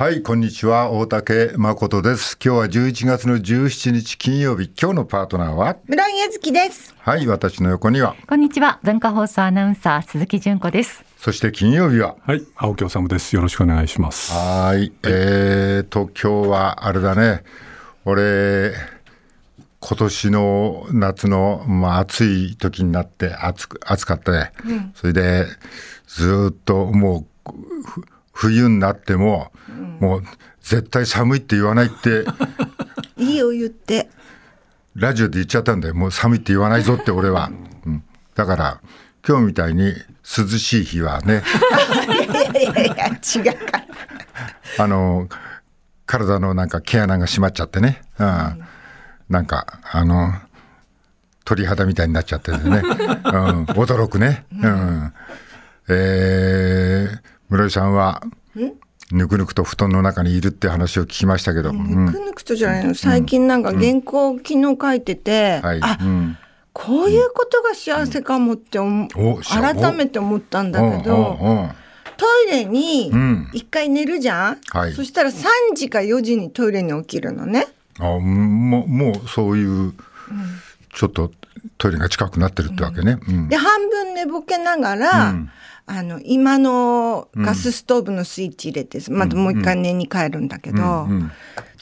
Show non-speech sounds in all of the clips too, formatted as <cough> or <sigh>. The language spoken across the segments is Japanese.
はい、こんにちは。大竹誠です。今日は11月の17日金曜日。今日のパートナーは？村井ゆずきです。はい、私の横には。こんにちは。文化放送アナウンサー鈴木純子です。そして金曜日は？はい、青木治です。よろしくお願いします。はい、えーと、今日はあれだね。俺、今年の夏の、まあ、暑い時になって暑く暑かったね、それでずっともうふ冬になっても、もう絶対寒いって言わないって。いいよ言って。ラジオで言っちゃったんだよ。もう寒いって言わないぞって俺は、うん、だから今日みたいに涼しい日はね。いやいやいや違うから。あの体のなんか毛穴が締まっちゃってね、うん、なんかあの鳥肌みたいになっちゃっててね、うん、驚くね、うん。えー、室井さんはぬくぬくと布団の中にいるって話を聞きましたけど、うん。ぬくぬくとじゃないの。最近なんか原稿昨日書いてて、はい、あ、うん。こういうことが幸せかもって思う、おしゃ改めて思ったんだけど、うんうんうんトイレにん。一回寝るじゃん、はい。そしたら3時か4時にトイレに起きるのね。あもうもうそういう、ちょっとトイレが近くなってるってわけね。うん。で半分寝ぼけながら、あの今のガスストーブのスイッチ入れて、またもう一回寝に帰るんだけど、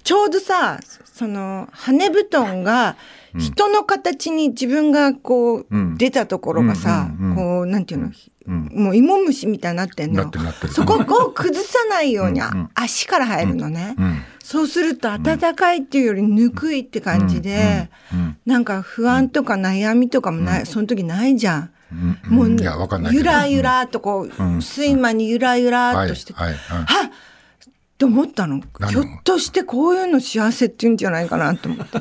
ちょうどさその羽布団が人の形に自分がこう、出たところがさ、こうなんていうの、もう芋虫みたいになってんのそこを崩さないように、あ足から入るのね、そうすると暖かいっていうよりぬくいって感じで、なんか不安とか悩みとかもない、その時ないじゃん。もうゆらゆらとこう、睡魔にゆらゆらっとして、はっって思ったの。何ひょっとしてこういうの幸せって言うんじゃないかなと思って。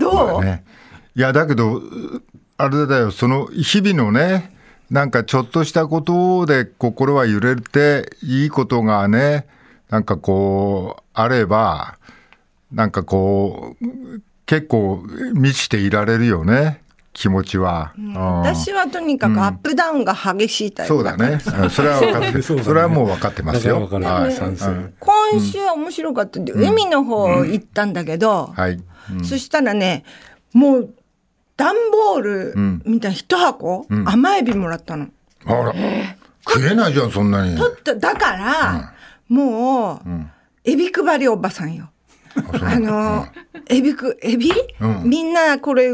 どう、ね、いやだけどあれだよその日々のねなんかちょっとしたことで心は揺れていいことがねなんかこうあればなんかこう結構満ちていられるよね気持ちは。うん私はとにかくアップダウンが激しいタイプだから、そうだね。うんそれは分かってる。そねそれはもう分かってますよ。だから分かるはい賛成うん今週は面白かったんで、海の方行ったんだけど、はい。そしたらねもう段ボールみたいな一箱、甘エビもらったの。あら、食えないじゃんそんなに。だから、もう、エビ配りおばさんよ。あの、エビく、エビ、みんなこれ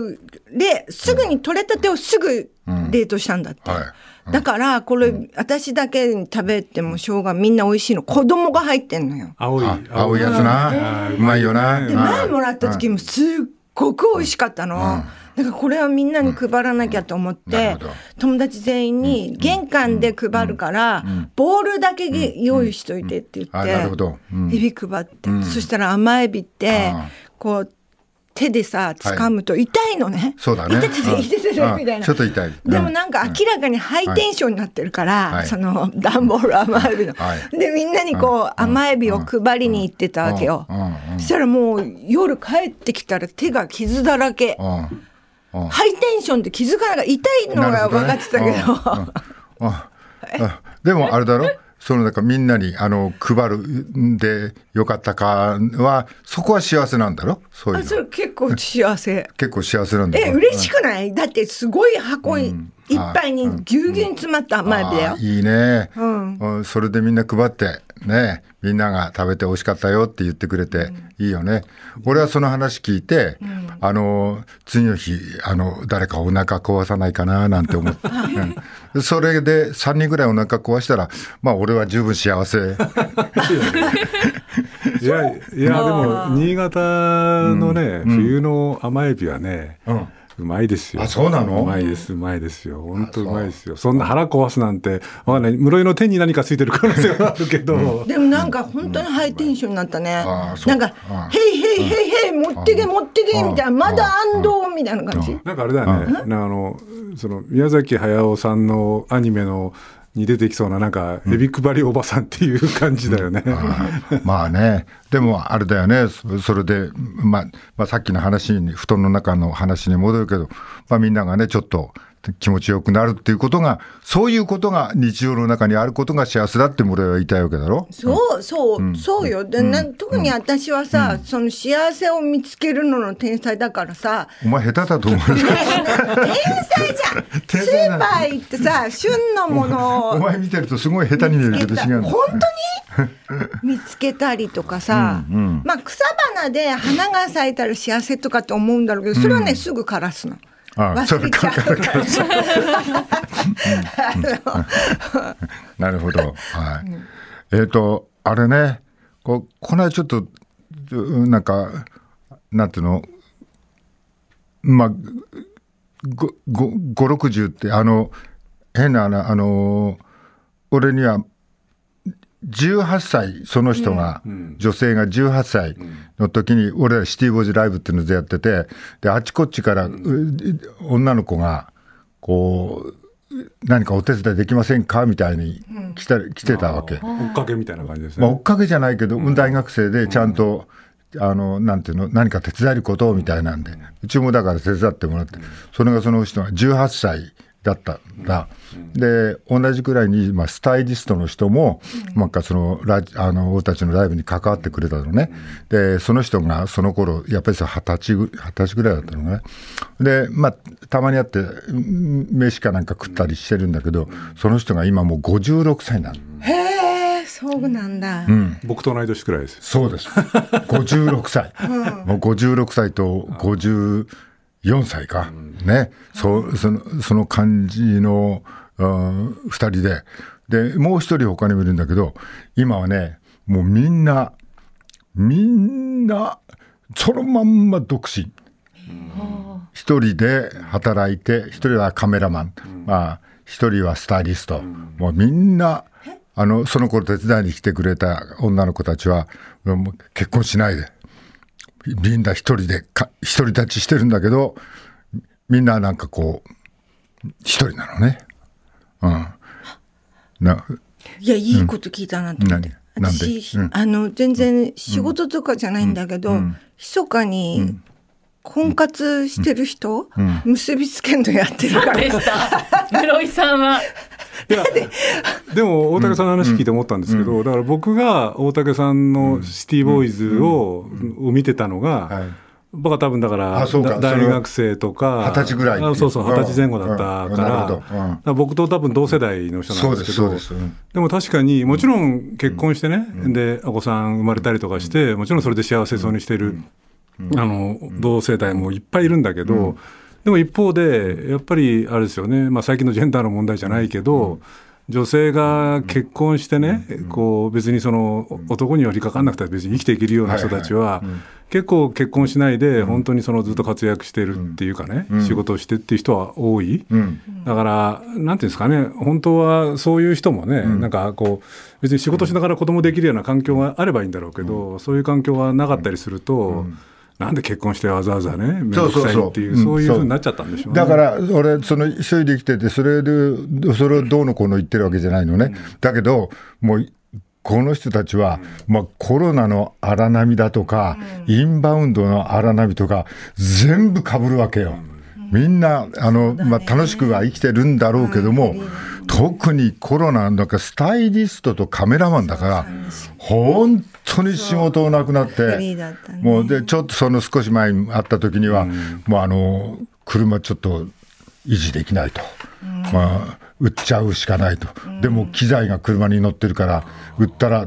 で、すぐに取れたてをすぐ冷凍したんだって。はいだから、これ、私だけに食べてもしょうがみんな美味しいの。子供が入ってんのよ。青いあ青いやつな。うまいよな。で、前もらった時もすっごく美味しかったの。だからこれはみんなに配らなきゃと思って友達全員に玄関で配るから、ボールだけ用意しといてって言あって、エビ配って、そしたら甘エビってこう手でさ掴むと痛いのね、そうだね。痛ててうん。痛ててうん。みたいな。ちょっと痛い。でもうんなん。か明らかにハイテンションになってるから、はい。その段ボール甘エビの、はい。でみんなにこう甘エビを配りに行ってたわけよ、そしたらもう夜帰ってきたら手が傷だらけ、ハイテンションって気づかなか痛いのが分かってたけど。でもあれだろ？そのなんかみんなにあの配るんでよかったかはそこは幸せなんだろ？そういうあそのれ結構幸せ。結構幸せなんだえ、嬉しくない？だってすごい箱い,、っぱいにぎゅうぎゅうに詰まった甘エビだよ。あ。ーいいね、ん。うん。それでみんな配ってねみんなが食べて美味しかったよって言ってくれて、いいよね。俺はその話聞いて、あの次の日あの誰かお腹壊さないかななんて思って、う <laughs> んそれで3人ぐらいお腹壊したらまあ俺は十分幸せ。<laughs> いやいやでも新潟のね、冬の甘エビはね、うまいですよ。あそうなの？うまいです、うまいですよ。本当うまいですよ。そんな腹壊すなんて、わかんない。室井の手に何かついてる可能性は <laughs> あるけど。でもなんか本当にハイテンションになったね。なんかあ、へいへいへいへい、持ってけ持ってけみたいな、まだ安藤みたいな感じ？なんかあれだよね。あの、その宮崎駿さんのアニメの。に出てきそうななんかエビ配りおばさんっていう感じだよね。まあね、でもあれだよね、そそれで、まあ、まあ、さっきの話に、布団の中の話に戻るけど、まあ、みんながね、ちょっと気持ちよくなるっていうことが、そういうことが日常の中にあることが幸せだって俺は言いたいわけだろ？そうそう、そうよ。で、な特に私はさ、その幸せを見つけるのの天才だからさ。お前下手だと思う。天才じゃん。天スーパー行ってさ旬のものをお前見てるとすごい下手に見えるけど違う。本当に？<laughs> 見つけたりとかさ、まあ草花で花が咲いたら幸せとかって思うんだろうけどそれはね、すぐ枯らすの。ああそれ忘れちゃうから。なるほど。はい。えっ、と、あれね、ここの間ちょっと、うんなんか、なんていうの、まあ、ご、ご、五六十って、あの、変な、あの俺には、18歳、その人が、女性が18歳の時に、俺らシティボーイズライブっていうのでやってて、で、あちこちから、う女の子が、こう、何かお手伝いできませんかみたいに来た、来てたわけ。追っかけみたいな感じですまあ、追ね。っかけじゃないけど、大学生でちゃんと、あの、なんていうの、何か手伝えることみたいなんで、うちもだから手伝ってもらって、それがその人が18歳だったんだ。で、同じくらいに、まあ、スタイリストの人も、なんかその、ラジあの、俺たちのライブに関わってくれたのね。で、その人がその頃、やっぱりさ、二十歳ぐ、二十歳ぐらいだったのね。で、まあ、たまに会って、うん飯かなんか食ったりしてるんだけど、その人が今もう56歳なの。へえそうなんだ。僕と同い年くらいです。そうです。56歳。もう56歳と54歳か。ね。そう、その、その感じの、うん二人で。で、もう一人他にもいるんだけど、今はね、もうみんな、みんな、そのまんま独身。一人で働いて、一人はカメラマン、まあ、一人はスタイリスト、もうみんな、あの、その頃手伝いに来てくれた女の子たちは、結婚しないで、みんな一人でか、一人立ちしてるんだけど、みんななんかこう、一人なのね。うん。な、いや、いいこと聞いたなと思って。うんなんで？私、うんあの、全然仕事とかじゃないんだけど、密かに婚活してる人、結びつけんのやってるから。でした。室井さんは。いやで？も大竹さんの話聞いて思ったんですけど、だから僕が大竹さんのシティボーイズを,、を見てたのが、はい。僕は多分だから大学生とか二十歳ぐらいそうそう二十歳前後だったうん。うん。から,、ら僕と多分同世代の人なんですけどでも確かにもちろん結婚してね、でお子さん生まれたりとかしてもちろんそれで幸せそうにしてる、あの同世代もいっぱいいるんだけど、でも一方でやっぱりあれですよね、まあ、最近のジェンダーの問題じゃないけど、女性が結婚してね、こう別にその男に寄りかかんなくて別に生きていけるような人たちは、結構結婚しないで本当にそのずっと活躍してるっていうかね、仕事をしてっていう人は多い。うん。だから、なんていうんですかね、本当はそういう人もね、なんかこう、別に仕事しながら子供できるような環境があればいいんだろうけど、そういう環境がなかったりすると、なんで結婚してわざわざね、面倒くさいっていう、そう。いうふうになっちゃったんでしょうね。だから、俺、その、一人で生きてて、それで、それをどうのこうの言ってるわけじゃないのね。だけど、もう、この人たちは、まあ、コロナの荒波だとか、インバウンドの荒波とか、全部被るわけよ。みんな、あの、まあ、楽しくは生きてるんだろうけども、特にコロナ、なんかスタイリストとカメラマンだから、本当に仕事なくなってもうで、ちょっとその少し前に会った時には、もうあの、車ちょっと維持できないと。まあ、売っちゃうしかないと。でも機材が車に乗ってるから、売ったら、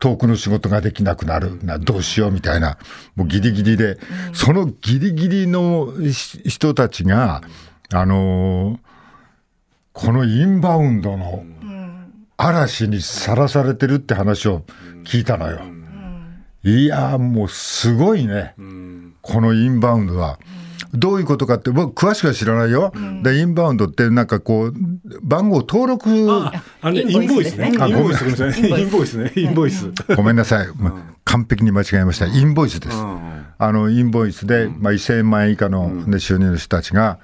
遠くの仕事ができなくなる。な、どうしようみたいな、もうギリギリで、そのギリギリのし人たちが、あのーこのインバウンドの嵐にさらされてるって話を聞いたのよ。いやーもうすごいね、このインバウンドは。どういうことかって、僕、詳しくは知らないよ。で、インバウンドって、なんかこう、番号登録、ああのね、インボイスね。インボボイス、ごめんなさい。インボイスね。インボイス。ごめんなさい、ま完璧に間違えました。インボイスです。あの、インボイスで、まあ、1000万円以下の、ね、収入の人たちが、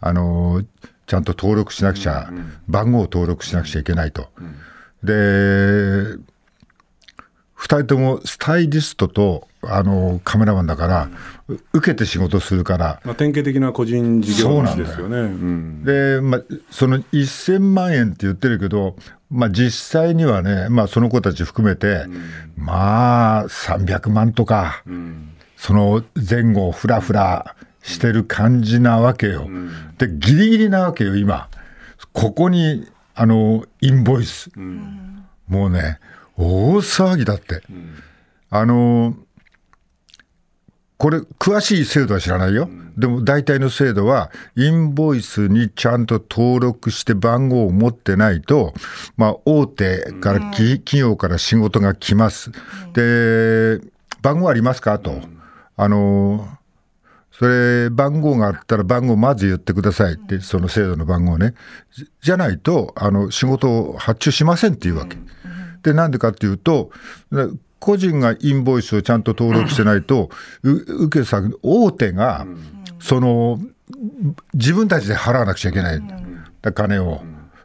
あのーちゃんと登録しなくちゃ、番号を登録しなくちゃいけないと。で、2人ともスタイリストとあのカメラマンだから、受けて仕事するから、まあ、典型的な個人事業主ですよね。うんで、まあ、その1000万円って言ってるけど、まあ、実際にはね、まあ、その子たち含めて、まあ300万とか、その前後をふらふらしてる感じなわけよ。でギリギリなわけよ今ここにあのインボイス、もうね大騒ぎだって。あのこれ、詳しい制度は知らないよ。でも大体の制度は、インボイスにちゃんと登録して番号を持ってないと、まあ、大手から、き企業から仕事が来ます。で、番号ありますか？と。あの、それ、番号があったら番号まず言ってくださいって、その制度の番号ね。じじゃないと、あの、仕事を発注しませんっていうわけ。で、なんでかっていうと、な個人がインボイスをちゃんと登録してないと、う受け先、大手が、その、自分たちで払わなくちゃいけない。だ金を。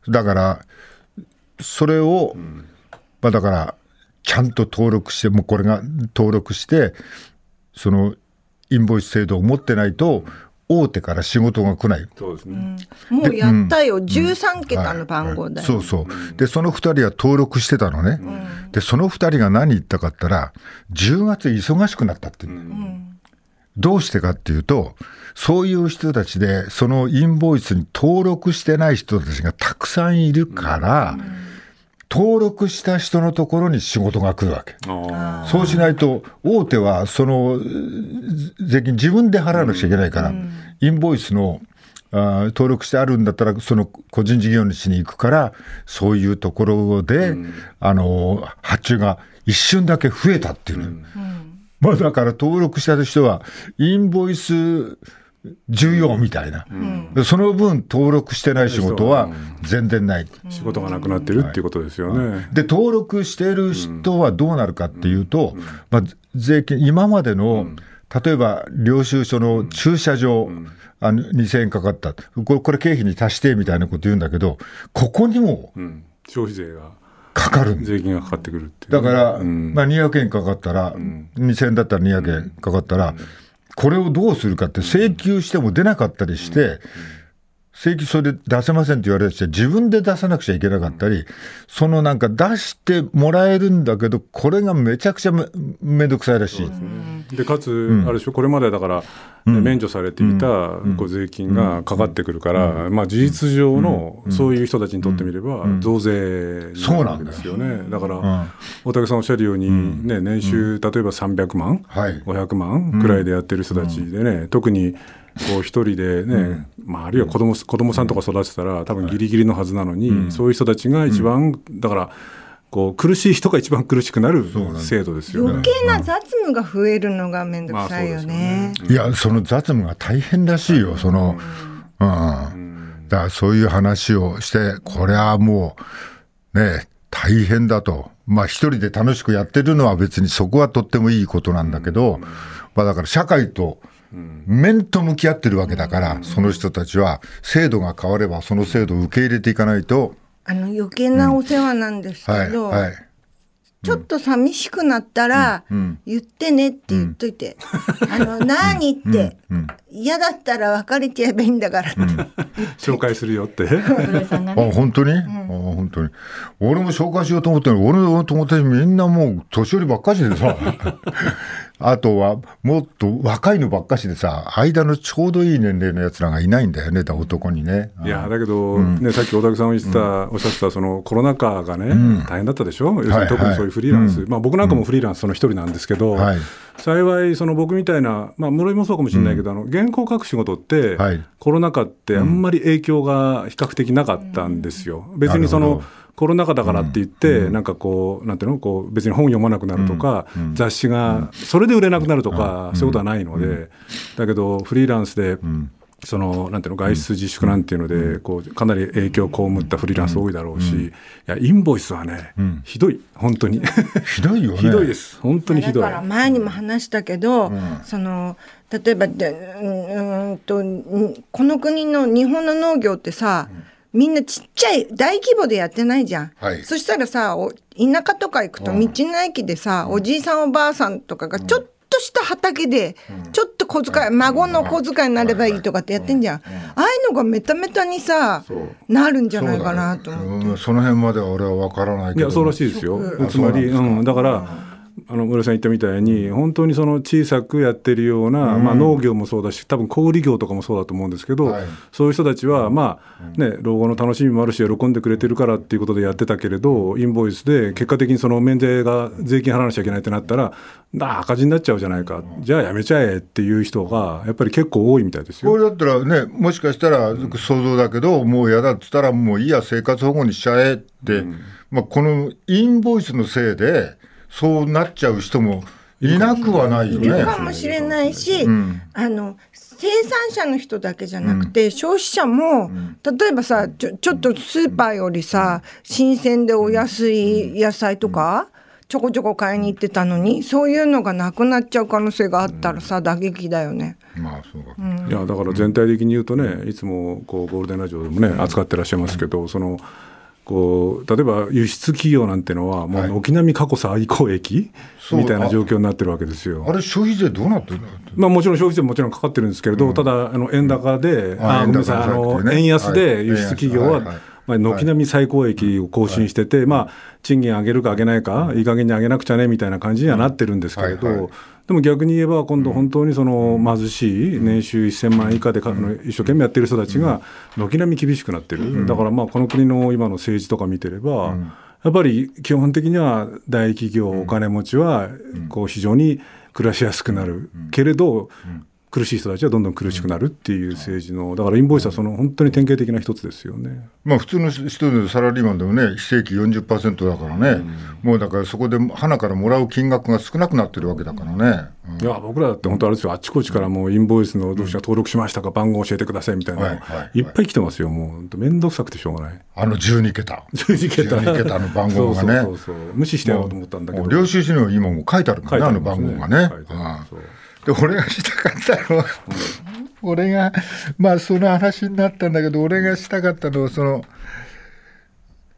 だから、それを、まあだから、ちゃんと登録して、もうこれが登録して、その、インボイス制度を持ってないと、大手から仕事が来ない。そうですね。もうやったよ、13桁の番号だよ。そうそう。で、その二人は登録してたのね。で、その二人が何言ったかったら、10月忙しくなったって言うのどうしてかっていうと、そういう人たちで、そのインボイスに登録してない人たちがたくさんいるから、登録した人のところに仕事が来るわけ。あそうしないと、大手はそのず税金自分で払わなくちゃいけないから、インボイスのあー登録してあるんだったら、その個人事業主に行くから、そういうところで、あの発注が一瞬だけ増えたっていう。の、まあ、だから登録した人は、インボイス重要みたいな、でその分、登録してない仕事は全然ない。あ仕事がなくなってるっていうことですよね。で登録している人はどうなるかっていうと、まあ、税金、今までの、例えば領収書の駐車場、あの2000円かかった、これこれ経費に足してみたいなこと言うんだけど、ここにもうん。消費税がかかる。税金がかかってくるっていう。だから、うん。まあ、200円かかったら、2000円だったら200円かかったら、これをどうするかって、請求しても出なかったりして、請求それで出せませんって言われて、自分で出さなくちゃいけなかったり、そのなんか出してもらえるんだけど、これがめちゃくちゃめめんどくさいらしい。でかつ、あれでしょこれまでだから、ね免除されていたこう税金がかかってくるから、まあ、事実上のそういう人たちにとってみれば、増税なわけですよね。だから、大竹さんおっしゃるように、ね、年収、例えば300万、はい。500万くらいでやってる人たちでね、特にこう一人でね、まあ、あるいは子供子供さんとか育てたら、多分ギリギリのはずなのに、そういう人たちが一番、だから、こう苦しい人が一番苦しくなる制度ですよね。余計な雑務が増えるのがめんどくさいよね。いや、その雑務が大変らしいよ、その、うん。だからそういう話をして、これはもう、ね、大変だと。まあ一人で楽しくやってるのは別にそこはとってもいいことなんだけど、まあだから社会と面と向き合ってるわけだから、その人たちは制度が変わればその制度を受け入れていかないと、あの余計なお世話なんですはい、けど、はい。ちょっと寂しくなったら、言ってねって言っといて、あの、何って、嫌だったら別れちゃえばいいんだからって。紹介するよって。室井さんがあね。本当に、あ本当に。俺も紹介しようと思ってる俺の友達みんなもう年寄りばっかしでさあとはもっと若いのばっかしでさ間のちょうどいい年齢のやつらがいないんだよねだ男にね。いやだけど、ね、さっき大竹さんが言ってた、おっしゃってたそのコロナ禍がね、大変だったでしょ、要するに特にそういうフリーランス、まあ、僕なんかもフリーランスその一人なんですけど、はい。幸い、その僕みたいな、まあ、室井もそうかもしれないけど、あの原稿書く仕事って、はい。コロナ禍ってあんまり影響が比較的なかったんですよ。別にそのコロナ禍だからって言って、なんかこう、なんていうの、こう別に本読まなくなるとか、雑誌がそれで売れなくなるとか、そういうことはないので、だけど、フリーランスで、そのなんていうの外出自粛なんていうので、こうかなり影響を被ったフリーランス多いだろうし、いやインボイスはね、ひどい、本当に、<laughs> ひどいよね。ひどいです、本当にひどい。だ。から前にも話したけど、その例えばでうーんとんこの国の日本の農業ってさ、みんなちっちゃい大規模でやってないじゃん、はい。そしたらさお田舎とか行くと道の駅でさ、おじいさんおばあさんとかがちょっとした畑で、ちょっと小遣い孫の小遣いになればいいとかってやってんじゃん、ああいうのがメタメタにさなるんじゃないかなと思って。うん。その辺までは俺は分からないけど。いやそうらしいですよ、うん。つまり、うん、だからあの村井さん言ったみたいに本当にその小さくやってるような、まあ、農業もそうだし多分小売業とかもそうだと思うんですけど、はい。そういう人たちはまあね老後の楽しみもあるし喜んでくれてるからっていうことでやってたけれどインボイスで結果的にその免税が税金払わなきゃいけないってなったらあ赤字になっちゃうじゃないか。じゃあやめちゃえっていう人がやっぱり結構多いみたいですよ。これだったらねもしかしたら想像だけど、もう嫌だっつったらもういいや生活保護にしちゃえって、まあ、このインボイスのせいでそうなっちゃう人もいなくはないよいるね。かもしれないし、あの生産者の人だけじゃなくて、消費者も、例えばさちょちょっとスーパーよりさ新鮮でお安い野菜とか、ちょこちょこ買いに行ってたのにそういうのがなくなっちゃう可能性があったらさ打撃だよね。まあそうか、いやだから全体的に言うとね、いつもこうゴールデンラジオでもね、扱ってらっしゃいますけど、そのこう例えば輸出企業なんてのは、もう軒並み過去最高益みたいな状況になってるわけですよ。あれ消費税どうなってるの？まあ、もちろん消費税ももちろんかかってるんですけれど、ただあの円高で、ああごめんなさいあの円安はい。で輸出企業は、まあ、軒並み最高益を更新してて、まあ、賃金上げるか上げないか、いい加減に上げなくちゃねみたいな感じにはなってるんですけれど、でも逆に言えば、今度、本当にその貧しい、年収1000万以下で一生懸命やってる人たちが、軒並み厳しくなってる、だからまあこの国の今の政治とか見てれば、やっぱり基本的には大企業、お金持ちはこう非常に暮らしやすくなる。けれど、苦しい人たちはどんどん苦しくなるっていう政治の、だからインボイスはその本当に典型的な一つですよね。まあ普通の人でサラリーマンでもね非正規40%だからね、もうだからそこで花からもらう金額が少なくなってるわけだからね、うん。いや僕らだって本当あれですよ、あっちこっちからもうインボイスのどうした登録しましたか、番号教えてくださいみたいな。の、はいはいはい。いっぱい来てますよ、もう面倒くさくてしょうがない。あの12桁。12桁。12桁の番号がね。そうそうそう無視してやろうと思ったんだけど。領収書にも今もう書いてあるからねあの番号がね。書いうで俺がしたかったのは、俺がまあその話になったんだけど俺がしたかったのはその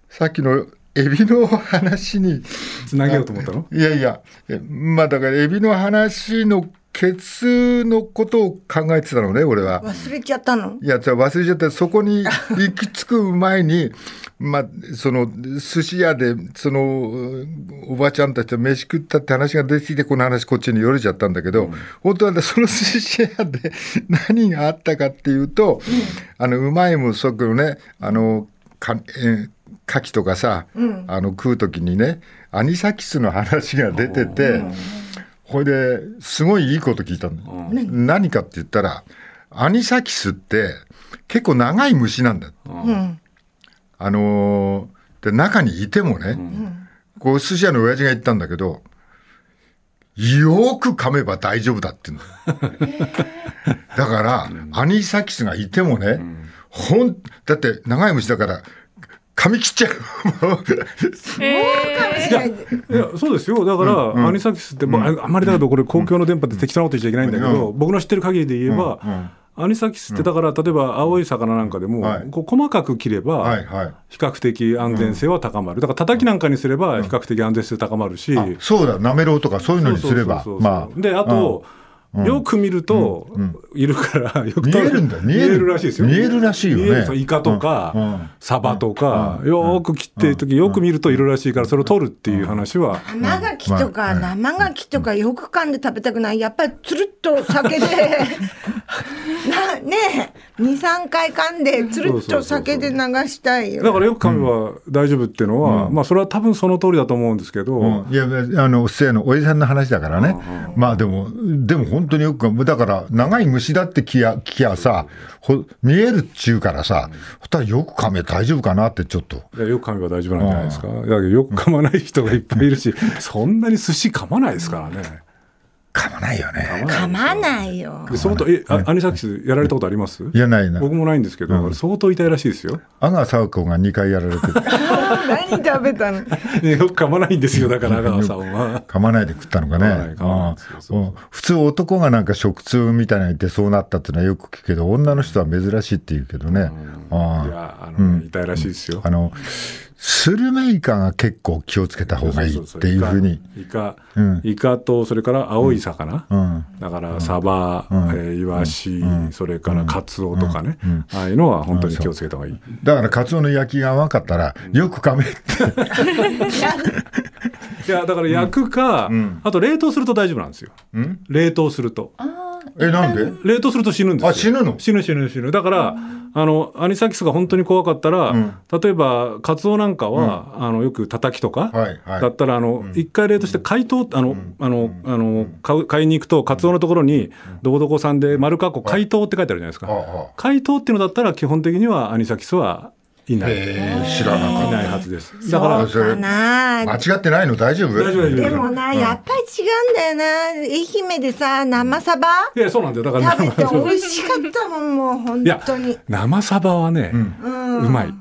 さっきのエビの話につなげようと思ったの？いやいやえまあだからエビの話のケツのことを考えてたのね俺は。忘れちゃったの？いやじゃあ忘れちゃった。そこに行き着く前にまあその寿司屋でそのおばちゃんたちと飯食ったって話が出てきてこの話こっちに寄れちゃったんだけど、本当はねその寿司屋で <laughs> 何があったかっていうと、あのうまいもそこのねあのかえー牡蠣とかさ、あの食う時にねアニサキスの話が出てて。これですごいいいこと聞いたんだよ、何？かって言ったらアニサキスって結構長い虫なんだよ、うんあのーで中にいてもね、こう寿司屋の親父が言ったんだけどよく噛めば大丈夫だって言うんだ。から、アニサキスがいてもね、ほんだって長い虫だから噛み切っちゃう。いやそうですよ。だから、アニサキスって、まあ、あんまりだけどこれ公共の電波で適当なこと言っちゃいけないんだけど、僕の知ってる限りで言えば、アニサキスってだから例えば青い魚なんかでも、はい。こう細かく切れば、はいはい。比較的安全性は高まる。だから叩きなんかにすれば比較的安全性高まるし、そうだ。なめろうとかそういうのにすれば。であと、よく見ると、いるから <laughs> よく見えるんだ。見える。らしいですよ。見えるらしいよね。イカとか、サバとか、よーく切ってる時よく見るといるらしいからそれを取るっていう話は、生牡蠣とか生牡蠣とかよく噛んで食べたくない。やっぱりつるっと酒で。<laughs> なねえ23回噛んでつるっと酒で流したいよだからよく噛めば大丈夫っていうのは、まあそれは多分その通りだと思うんですけど、うん。いやあのせのおじさんの話だからね、まあでもでも本当によくだから長い虫だって聞や聞きゃさほ見えるっちゅうからさほったらよく噛め大丈夫かなってちょっと。いやよく噛めば大丈夫なんじゃないですか。だけどよく噛まない人がいっぱいいるし、<laughs> そんなに寿司噛まないですからね。噛まないよね。噛まないよ。で相当えあアニサキスやられたことあります？いやないな。僕もないんですけど、相当痛いらしいですよ。阿川佐和子が2回やられてる。何食べたの？<laughs> ねよく噛まないんですよだから阿川さんは。噛まないで食ったのかね。普通男がなんか食痛みたいなの言ってそうなったっていうのはよく聞くけど、女の人は珍しいって言うけどね。あいやあの、痛いらしいですよ。あの、スルメイカが結構気をつけた方がいいっていうふうに。イカ、うん。イカとそれから青い魚、うん。だからサバ、えーイワシ、それからカツオとかね、ああいうのは本当に気をつけた方がいい。だからカツオの焼きが甘かったら、よく噛めって。<laughs> いやだから焼くか、あと冷凍すると大丈夫なんですよ。ん。冷凍すると。え、なんで？冷凍すると死ぬんですよ。あ死ぬの？死ぬ死ぬ死ぬ。だから、あの、アニサキスが本当に怖かったら、例えば、カツオなんかは、あの、よく叩きとか、はいはい。だったら、あの、一、回冷凍して解凍、あの、あの、あの、買う買いに行くと、カツオのところに、どこどこさんで丸かっこ解凍って書いてあるじゃないですか。解凍っていうのだったら、基本的にはアニサキスはいない。えー、知らなかっいないはずです。だから、それかなた。間違ってないの？大丈夫？大丈夫でもな、やっぱり違うんだよな。愛媛でさ、生サバ？いや、そうなんだよ。だから、食べて美味しかったもん、もう本当に。生サバはね、うまい。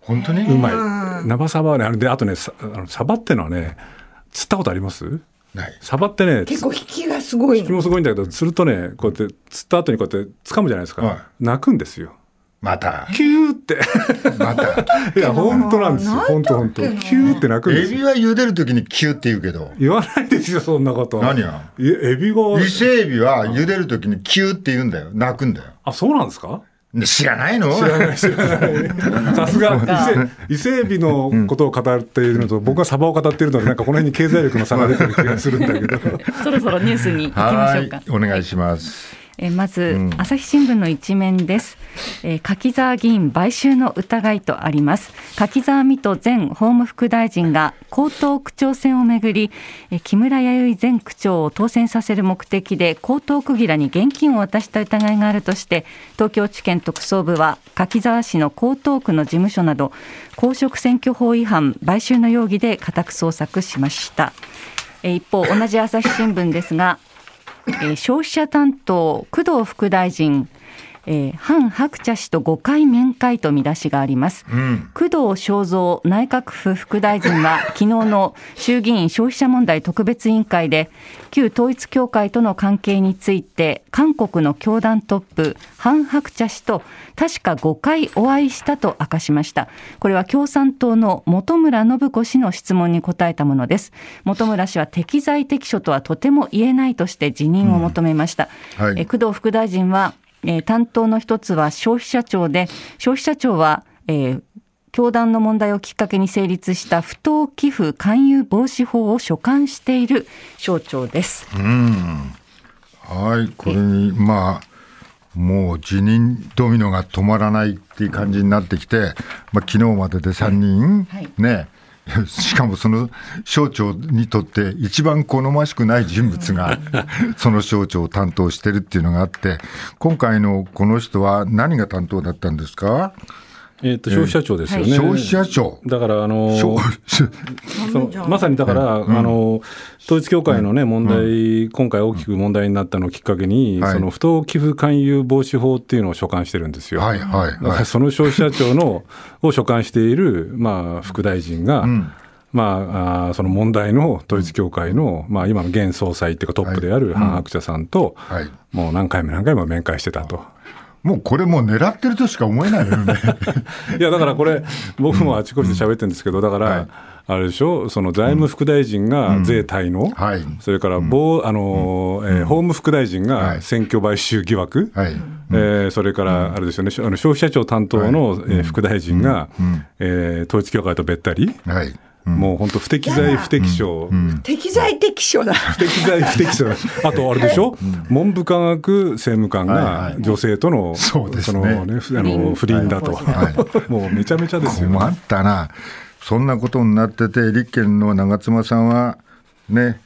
本当に？うまい。生サバはね、あれで、あとね、さあのサバってのはね、釣ったことあります？ない。サバってね、結構引きがすごい引きもすごいんだけど、釣るとね、こうやって、釣った後にこうやって掴むじゃないですか。はい泣くんですよ。また。キューって。また。<laughs> いや、本当なんですよ。本当本当。キューって鳴くんですよ。エビは茹でるときにキューって言うけど、言わないですよ、そんなこと。何やエビが、伊勢エビは茹でるときにキューって言うんだよ。鳴くんだよ。あ、そうなんですか？で知らないの？知らない知らないさすが伊勢伊勢エビのことを語っているのと、僕はサバを語っているのでなんかこの辺に経済力の差が出てる気がするんだけど <laughs> そろそろニュースに行きましょうかはい。お願いします。えーまず、朝日新聞の一面です、えー柿沢議員買収の疑いとあります。柿沢水戸前法務副大臣が江東区長選をめぐり、えー木村弥生前区長を当選させる目的で江東区議らに現金を渡した疑いがあるとして東京地検特捜部は柿沢氏の江東区の事務所など公職選挙法違反買収の容疑で家宅捜索しました。えー一方同じ朝日新聞ですが消費者担当工藤副大臣、えー、ハン・ハクチャ氏と5回面会と見出しがあります。うん。工藤正三内閣府副大臣は昨日の衆議院消費者問題特別委員会で旧統一教会との関係について韓国の教団トップハン・ハクチャ氏と確か5回お会いしたと明かしました。これは共産党の本村信子氏の質問に答えたものです。本村氏は適材適所とはとても言えないとして辞任を求めました、うん。はい。え工藤副大臣はえー担当の一つは消費者庁で、消費者庁は、えー教団の問題をきっかけに成立した不当寄付勧誘防止法を所管している省庁です。はい、これに、まあ、もう辞任ドミノが止まらないっていう感じになってきて、まあ昨日までで3人、はい。ね、<laughs> しかもその省庁にとって一番好ましくない人物が <laughs> その省庁を担当してるっていうのがあって、今回のこの人は何が担当だったんですか？えっと消費者庁ですよね、消費者庁。だからあの消そのまさにだから、あの統一教会のね問題、今回大きく問題になったのをきっかけに、はい。その不当寄付勧誘防止法っていうのを所管してるんですよ。はいはいはい。らその消費者庁のを所管している、まあ、副大臣が、まあ、あーその問題の統一教会の、まあ、今の現総裁っていうかトップであるハン・ハクチャさんと、はい。もう何回も何回も面会してたと。もうこれもう狙ってるとしか思えないよね。<laughs> いやだからこれ、僕もあちこちで喋ってるんですけど、だから、はい。あれでしょ、その財務副大臣が税滞納、はい。それから防、あのえー法務副大臣はい。が選挙買収疑惑、はい。えーそれからあれですよね、あの消費者庁担当の、えー副大臣が、えー統一教会とべったり、はい。もう本当、不適材不適所。適材適所だ。不適材不適所。<laughs> あとあれでしょ、文部科学政務官はいがはい。女性との,、そうですね。のねふあの不倫。だと、<laughs> もうめちゃめちゃですよ。困ったな、そんなことになってて、立憲の長妻さんは、ね、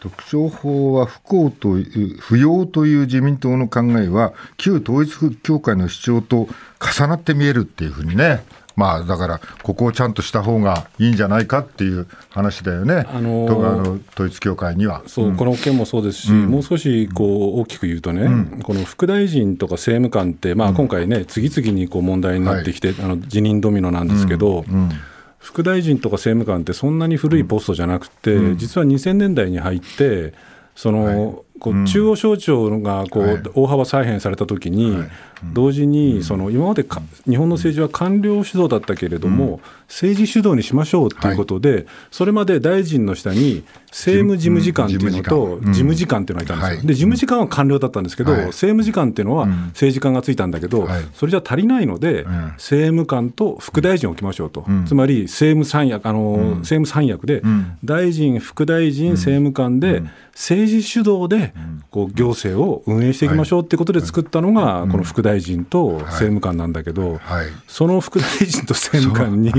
特徴法は不幸という、不要という自民党の考えは、旧統一教会の主張と重なって見えるっていうふうにね、まあだからここをちゃんとした方がいいんじゃないかっていう話だよね、あのー統一教会には。そう、この件もそうですし、もう少しこう大きく言うとね、この副大臣とか政務官って、まあ、今回ね、次々にこう問題になってきて、あの辞任ドミノなんですけど、副大臣とか政務官って、そんなに古いポストじゃなくて、実は2000年代に入って、その、こう中央省庁がこはい。う大幅再編されたときに、同時にその今までか日本の政治は官僚主導だったけれども、政治主導にしましょうということで、それまで大臣の下に政務事務次官っていうのと、事務次官。うん。事務次官っていうのがいたんですよ。はい。で、事務次官は官僚だったんですけど、はい。政務次官っていうのは政治官がついたんだけど、はい。それじゃ足りないので、ん。政務官と副大臣を置きましょうと、ん。つまり政務三役、あの政務三役で、ん。大臣、副大臣、政務官で、政治主導でこう行政を運営していきましょうってことで作ったのが、この副大臣と政務官なんだけど、はい。その副大臣と政務官に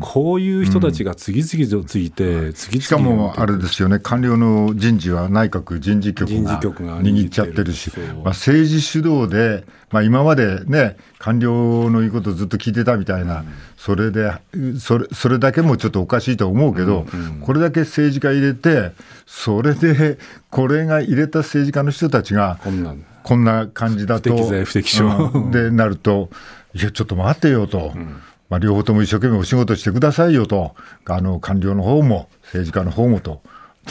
こういう人たちが次々とついて、次しかもあれですよね、官僚の人事は内閣人事局人が握っちゃってるし、まあ、政治主導で、まあ、今までね、官僚の言うことをずっと聞いてたみたいな、それでそれ、それだけもちょっとおかしいと思うけど、これだけ政治家入れて、それで、これが入れた政治家の人たちが、こんな感じだと。不適材不適所うんで、なると、いや、ちょっと待ってよと。まあ、両方とも一生懸命お仕事してくださいよと。あの、官僚の方も、政治家の方もと。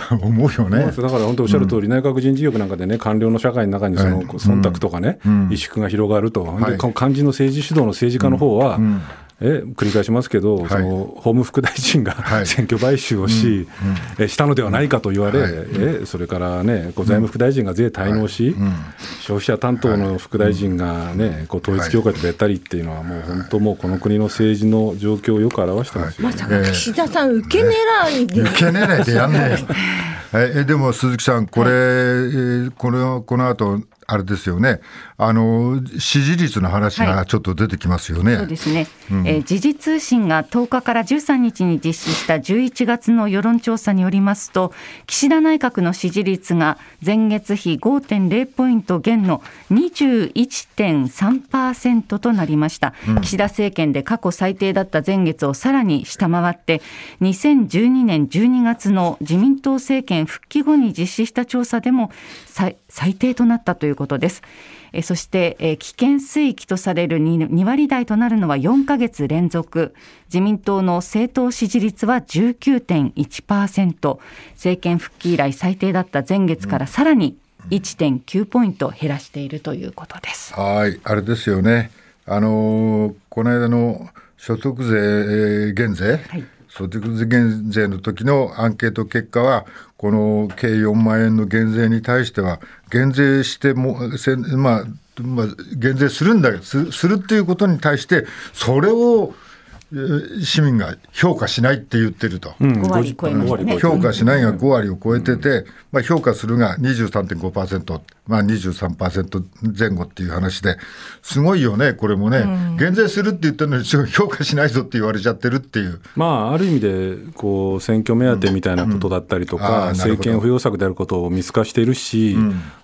思うよね。だから本当おっしゃる通り、内閣人事局なんかでね、官僚の社会の中にそのはい忖度とかね、萎縮が広がると、はい。で肝心の政治主導の政治家の方は、え繰り返しますけど、その法務副大臣がはい。<laughs> 選挙買収をし、えしたのではないかと言われ、はい。えそれからね、こう財務副大臣が税滞納し、消費者担当の副大臣がね、こう統一教会とべったりっていうのは、もう本当、もうこの国の政治の状況をよく表してますよね。まさか岸田さん、受け狙いで。受け狙いでやんねえ。<laughs> えでも鈴木さん、これ、えーこのこの後あれですよね、あの支持率の話がちょっと出てきますよね。そうですね、えー時事通信が10日から13日に実施した11月の世論調査によりますと岸田内閣の支持率が前月比5.0ポイント減の21.3%となりました、岸田政権で過去最低だった前月をさらに下回って2012年12月の自民党政権復帰後に実施した調査でも最最低となったということです。えーそして、えー危険水域とされる 2, 2割台となるのは4ヶ月連続自民党の政党支持率は19.1%政権復帰以来最低だった前月からさらに1.9ポイント減らしているということです。はい、あれですよね。あのーこの間の所得税えー減税、はい所得税減税の時のアンケート結果は、この計4万円の減税に対しては、減税しても、せまあ、まあ、減税するんだけど、するっていうことに対して、それを市民が評価しないって言ってると。5割超えましたね。評価しないが5割を超えてて、まあ、評価するが23.5%、まあ、23%前後っていう話で、すごいよね、これもね、減税するって言ってるのに、評価しないぞって言われちゃってるっていう。まあ、ある意味でこう選挙目当てみたいなことだったりとか、政権不要策であることを見透かしているし、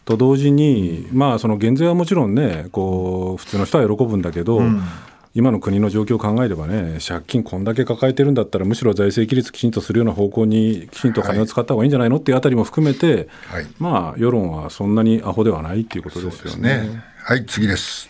と同時に、まあ、その減税はもちろんね、こう普通の人は喜ぶんだけど、今の国の状況を考えればね、借金こんだけ抱えてるんだったら、むしろ財政規律きちんとするような方向にきちんと金を使った方がいいんじゃないのっていうあたりも含めて、はいまあ、世論はそんなにアホではないっていうことですよね。ね。はい、次です。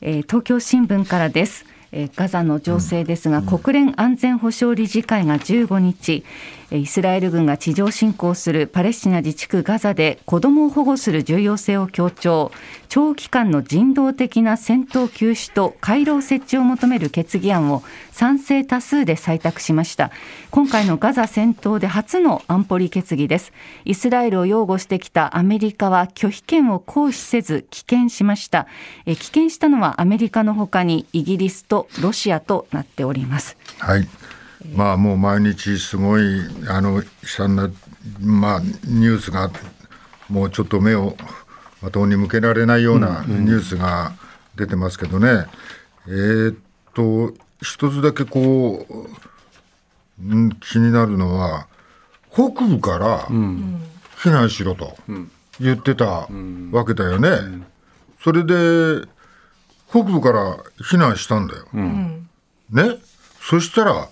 えー東京新聞からです。えーガザの情勢ですが、国連安全保障理事会が15日、えーイスラエル軍が地上侵攻するパレスチナ自治区ガザで子どもを保護する重要性を強調、長期間の人道的な戦闘休止と回廊設置を求める決議案を賛成多数で採択しました。今回のガザ戦闘で初の安保理決議です。イスラエルを擁護してきたアメリカは拒否権を行使せず棄権しました。え棄権したのはアメリカのほかにイギリスとロシアとなっております。はい。まあ、もう毎日すごい、あの、悲惨な、まあ、ニュースが、もうちょっと目を的に向けられないようなニュースが出てますけどね。えーっと、一つだけこう、うん気になるのは、北部から避難しろと言ってたわけだよね。それで、北部から避難したんだよ。ね、そしたら、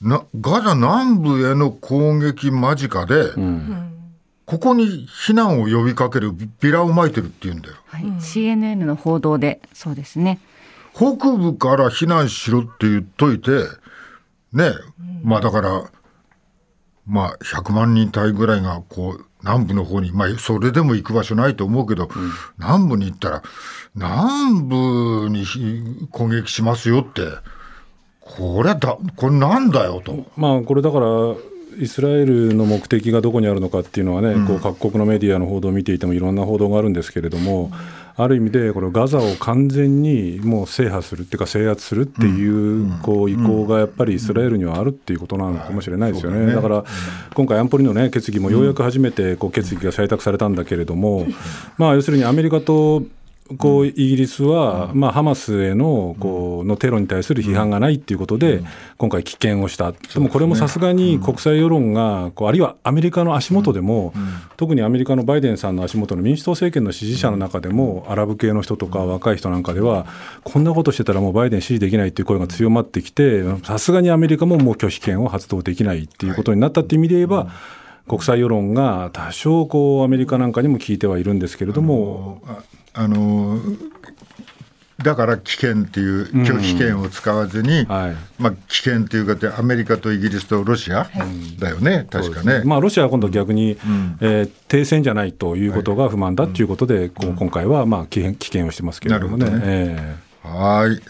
なガザ南部への攻撃間近で、ここに避難を呼びかけるビラを撒いてるって言うんだよ。はい、CNN の報道でそうですね。北部から避難しろって言っといて、ね、まあだから、まあ100万人隊ぐらいがこう南部の方に、まあそれでも行く場所ないと思うけど、南部に行ったら、南部にひ攻撃しますよって、これだ、これなんだよと。まあこれだからイスラエルの目的がどこにあるのかっていうのはね、こう各国のメディアの報道を見ていてもいろんな報道があるんですけれども、ある意味でこれガザを完全にもう制覇するっていうか制圧するっていうこう意向がやっぱりイスラエルにはあるっていうことなのかもしれないですよね。だから今回安保理のね決議もようやく初めてこう決議が採択されたんだけれども、まあ要するにアメリカとこうイギリスは、まあ、ハマスへのこうのテロに対する批判がないっていうことで、今回、棄権をした、でもこれもさすがに国際世論がこう、あるいはアメリカの足元でも、特にアメリカのバイデンさんの足元の民主党政権の支持者の中でも、アラブ系の人とか若い人なんかでは、こんなことしてたらもうバイデン支持できないっていう声が強まってきて、さすがにアメリカももう拒否権を発動できないっていうことになったっていう意味で言えば、国際世論が多少こうアメリカなんかにも聞いてはいるんですけれども。あのだから危険っていう拒否権を使わずに、うんはい、まあ、危険っていうかアメリカとイギリスとロシアだよね、はい、確かね。まあ、ロシアは今度逆に、うん、えー、停戦じゃないということが不満だということで、はい、今回はまあ危険危険をしてますけれどもね。ね。えー、はい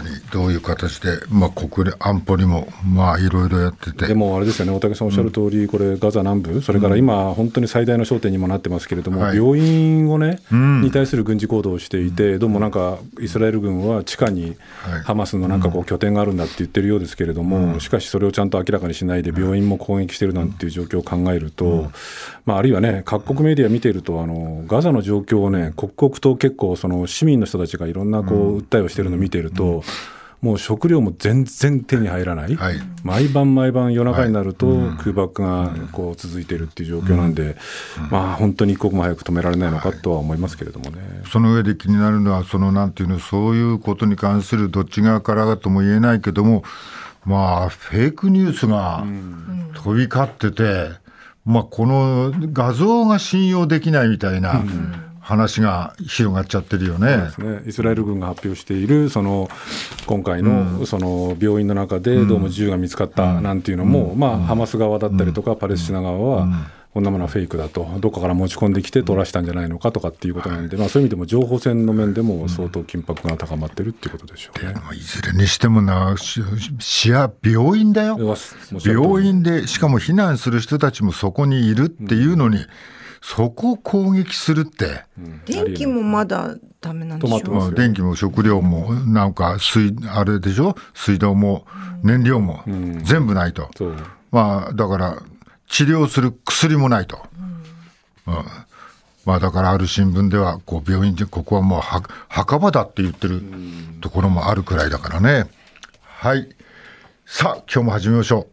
にどういう形で、まあ、国連安保にも、まあ、いろいろやってて。でもあれですよね、大竹さんおっしゃる通り、うん、これ、ガザ南部、それから今、本当に最大の焦点にもなってますけれども、はい、病院をね、うん、に対する軍事行動をしていて、どうもなんか、イスラエル軍は地下にハマスのなんかこう拠点があるんだって言ってるようですけれども、うん、しかしそれをちゃんと明らかにしないで、病院も攻撃してるなんていう状況を考えると、まあ、あるいはね、各国メディア見ていると、あのガザの状況をね、刻々と結構、その市民の人たちがいろんなこう訴えをしてるのを見ていると、もう食料も全然手に入らない、はい、毎晩毎晩夜中になると空爆がこう続いているっていう状況なんで、まあ、本当に一刻も早く止められないのかとは思いますけれどもね、はい、その上で気になるのは、そのなんていうの、そういうことに関するどっち側からとも言えないけども、まあ、フェイクニュースが飛び交ってて、まあ、この画像が信用できないみたいな。うん話が広がっちゃってるよね。ね。イスラエル軍が発表しているその今回のその病院の中でどうも銃が見つかったなんていうのも、まあ、ハマス側だったりとかパレスチナ側は、こんなものはフェイクだと、どこから持ち込んできて取らしたんじゃないのかとかっていうことなんで、まあ、そういう意味でも情報戦の面でも相当緊迫が高まってるっていうことでしょうね、うん、いずれにしてもな、市や病院だよ、病院で、しかも避難する人たちもそこにいるっていうのに、うんそこを攻撃するって。電気もまだダメなんでしょ？電気も食料も、なんか水、あれでしょ？水道も燃料も全部ないと。うん、まあ、だから、治療する薬もないと。うん、うん、まあ、だからある新聞では、こう、病院で、ここはもう墓場だって言ってるところもあるくらいだからね。はい。さあ、今日も始めましょう。